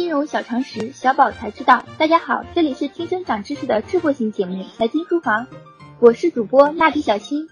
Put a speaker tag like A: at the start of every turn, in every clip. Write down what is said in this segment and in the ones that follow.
A: 金融小常识，小宝才知道。大家好，这里是听声长知识的智慧型节目《财经书房》，我是主播蜡笔小新。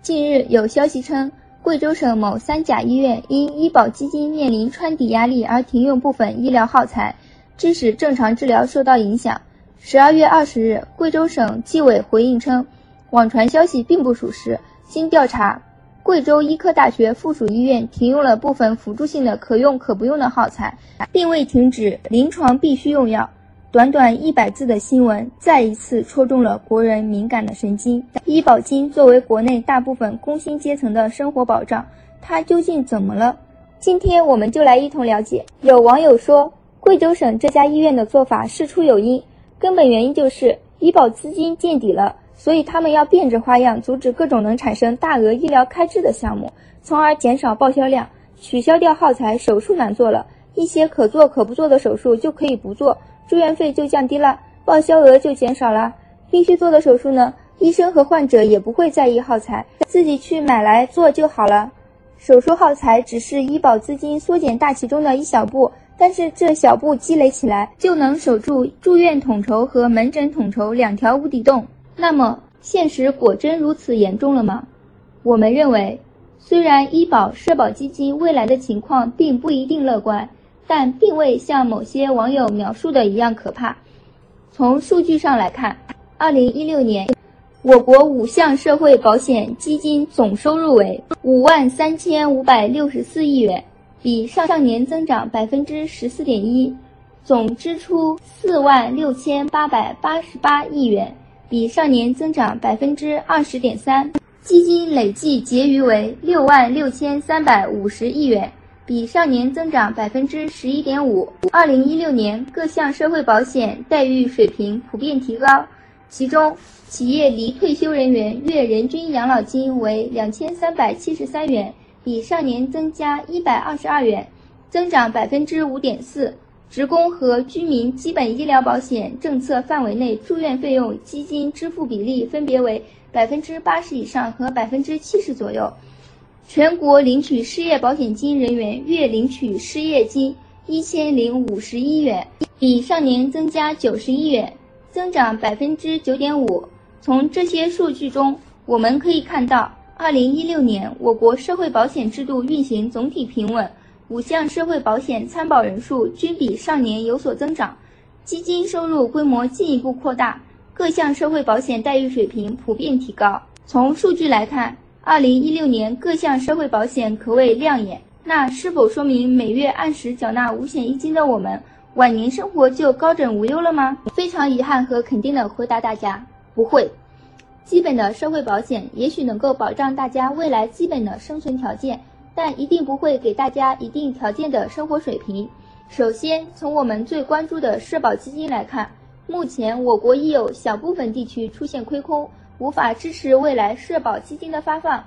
A: 近日有消息称，贵州省某三甲医院因医保基金面临穿底压力而停用部分医疗耗材，致使正常治疗受到影响。十二月二十日，贵州省纪委回应称，网传消息并不属实。经调查。贵州医科大学附属医院停用了部分辅助性的可用可不用的耗材，并未停止临床必须用药。短短一百字的新闻，再一次戳中了国人敏感的神经。医保金作为国内大部分工薪阶层的生活保障，它究竟怎么了？今天我们就来一同了解。有网友说，贵州省这家医院的做法事出有因，根本原因就是医保资金见底了。所以他们要变着花样阻止各种能产生大额医疗开支的项目，从而减少报销量，取消掉耗材，手术难做了，一些可做可不做的手术就可以不做，住院费就降低了，报销额就减少了。必须做的手术呢，医生和患者也不会在意耗材，自己去买来做就好了。手术耗材只是医保资金缩减大旗中的一小步，但是这小步积累起来，就能守住住院统筹和门诊统筹两条无底洞。那么，现实果真如此严重了吗？我们认为，虽然医保社保基金未来的情况并不一定乐观，但并未像某些网友描述的一样可怕。从数据上来看，二零一六年，我国五项社会保险基金总收入为五万三千五百六十四亿元，比上上年增长百分之十四点一；总支出四万六千八百八十八亿元。比上年增长百分之二十点三，基金累计结余为六万六千三百五十亿元，比上年增长百分之十一点五。二零一六年各项社会保险待遇水平普遍提高，其中企业离退休人员月人均养老金为两千三百七十三元，比上年增加一百二十二元，增长百分之五点四。职工和居民基本医疗保险政策范围内住院费用基金支付比例分别为百分之八十以上和百分之七十左右。全国领取失业保险金人员月领取失业金一千零五十一元，比上年增加九十一元，增长百分之九点五。从这些数据中，我们可以看到，二零一六年我国社会保险制度运行总体平稳。五项社会保险参保人数均比上年有所增长，基金收入规模进一步扩大，各项社会保险待遇水平普遍提高。从数据来看，二零一六年各项社会保险可谓亮眼。那是否说明每月按时缴纳五险一金的我们，晚年生活就高枕无忧了吗？非常遗憾和肯定的回答大家，不会。基本的社会保险也许能够保障大家未来基本的生存条件。但一定不会给大家一定条件的生活水平。首先，从我们最关注的社保基金来看，目前我国已有小部分地区出现亏空，无法支持未来社保基金的发放，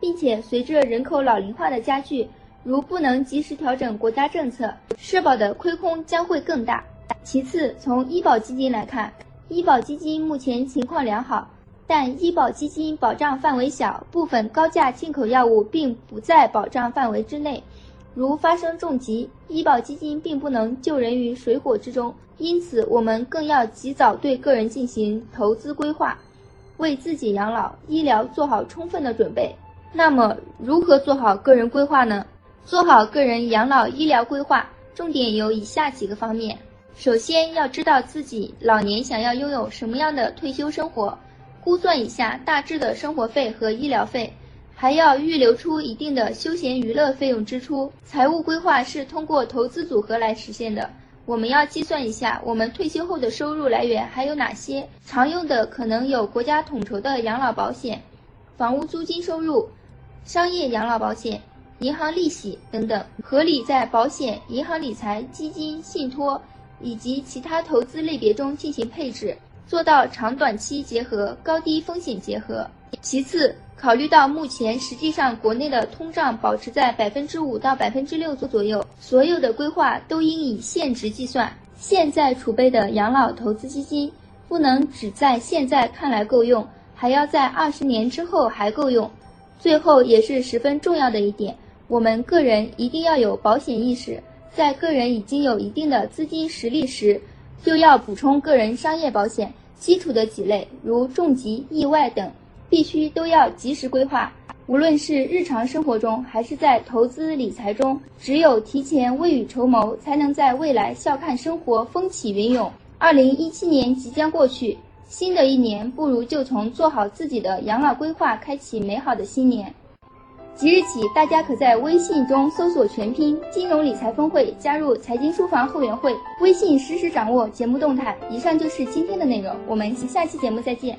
A: 并且随着人口老龄化的加剧，如不能及时调整国家政策，社保的亏空将会更大。其次，从医保基金来看，医保基金目前情况良好。但医保基金保障范围小，部分高价进口药物并不在保障范围之内，如发生重疾，医保基金并不能救人于水火之中。因此，我们更要及早对个人进行投资规划，为自己养老医疗做好充分的准备。那么，如何做好个人规划呢？做好个人养老医疗规划，重点有以下几个方面：首先，要知道自己老年想要拥有什么样的退休生活。估算一下大致的生活费和医疗费，还要预留出一定的休闲娱乐费用支出。财务规划是通过投资组合来实现的。我们要计算一下我们退休后的收入来源还有哪些，常用的可能有国家统筹的养老保险、房屋租金收入、商业养老保险、银行利息等等，合理在保险、银行理财、基金、信托以及其他投资类别中进行配置。做到长短期结合、高低风险结合。其次，考虑到目前实际上国内的通胀保持在百分之五到百分之六左左右，所有的规划都应以现值计算。现在储备的养老投资基金不能只在现在看来够用，还要在二十年之后还够用。最后也是十分重要的一点，我们个人一定要有保险意识，在个人已经有一定的资金实力时，就要补充个人商业保险。基础的几类，如重疾、意外等，必须都要及时规划。无论是日常生活中，还是在投资理财中，只有提前未雨绸缪，才能在未来笑看生活风起云涌。二零一七年即将过去，新的一年，不如就从做好自己的养老规划开启美好的新年。即日起，大家可在微信中搜索全拼“金融理财峰会”，加入财经书房后援会，微信实时掌握节目动态。以上就是今天的内容，我们下期节目再见。